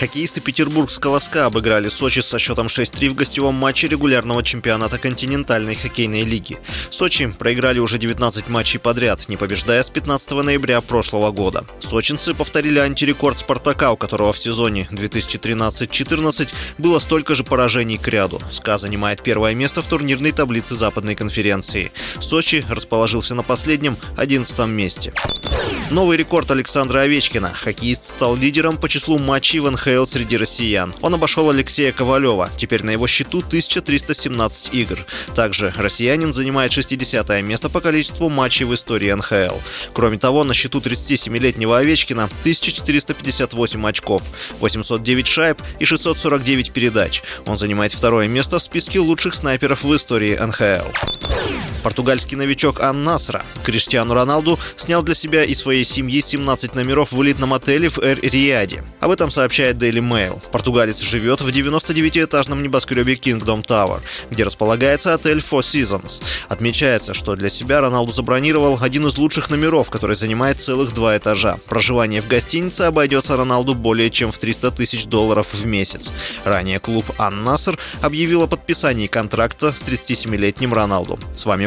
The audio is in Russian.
Хоккеисты петербургского СКА обыграли Сочи со счетом 6-3 в гостевом матче регулярного чемпионата континентальной хоккейной лиги. Сочи проиграли уже 19 матчей подряд, не побеждая с 15 ноября прошлого года. Сочинцы повторили антирекорд «Спартака», у которого в сезоне 2013-14 было столько же поражений к ряду. СКА занимает первое место в турнирной таблице Западной конференции. Сочи расположился на последнем, 11 месте. Новый рекорд Александра Овечкина. Хоккеист стал лидером по числу матчей в НХЛ среди россиян. Он обошел Алексея Ковалева. Теперь на его счету 1317 игр. Также россиянин занимает 60 место по количеству матчей в истории НХЛ. Кроме того, на счету 37-летнего Овечкина 1458 очков, 809 шайб и 649 передач. Он занимает второе место в списке лучших снайперов в истории НХЛ. Португальский новичок Ан Насра Криштиану Роналду снял для себя и своей семьи 17 номеров в элитном отеле в Эр-Риаде. Об этом сообщает Daily Mail. Португалец живет в 99-этажном небоскребе Kingdom Tower, где располагается отель Four Seasons. Отмечается, что для себя Роналду забронировал один из лучших номеров, который занимает целых два этажа. Проживание в гостинице обойдется Роналду более чем в 300 тысяч долларов в месяц. Ранее клуб Ан Наср объявил о подписании контракта с 37-летним Роналду. С вами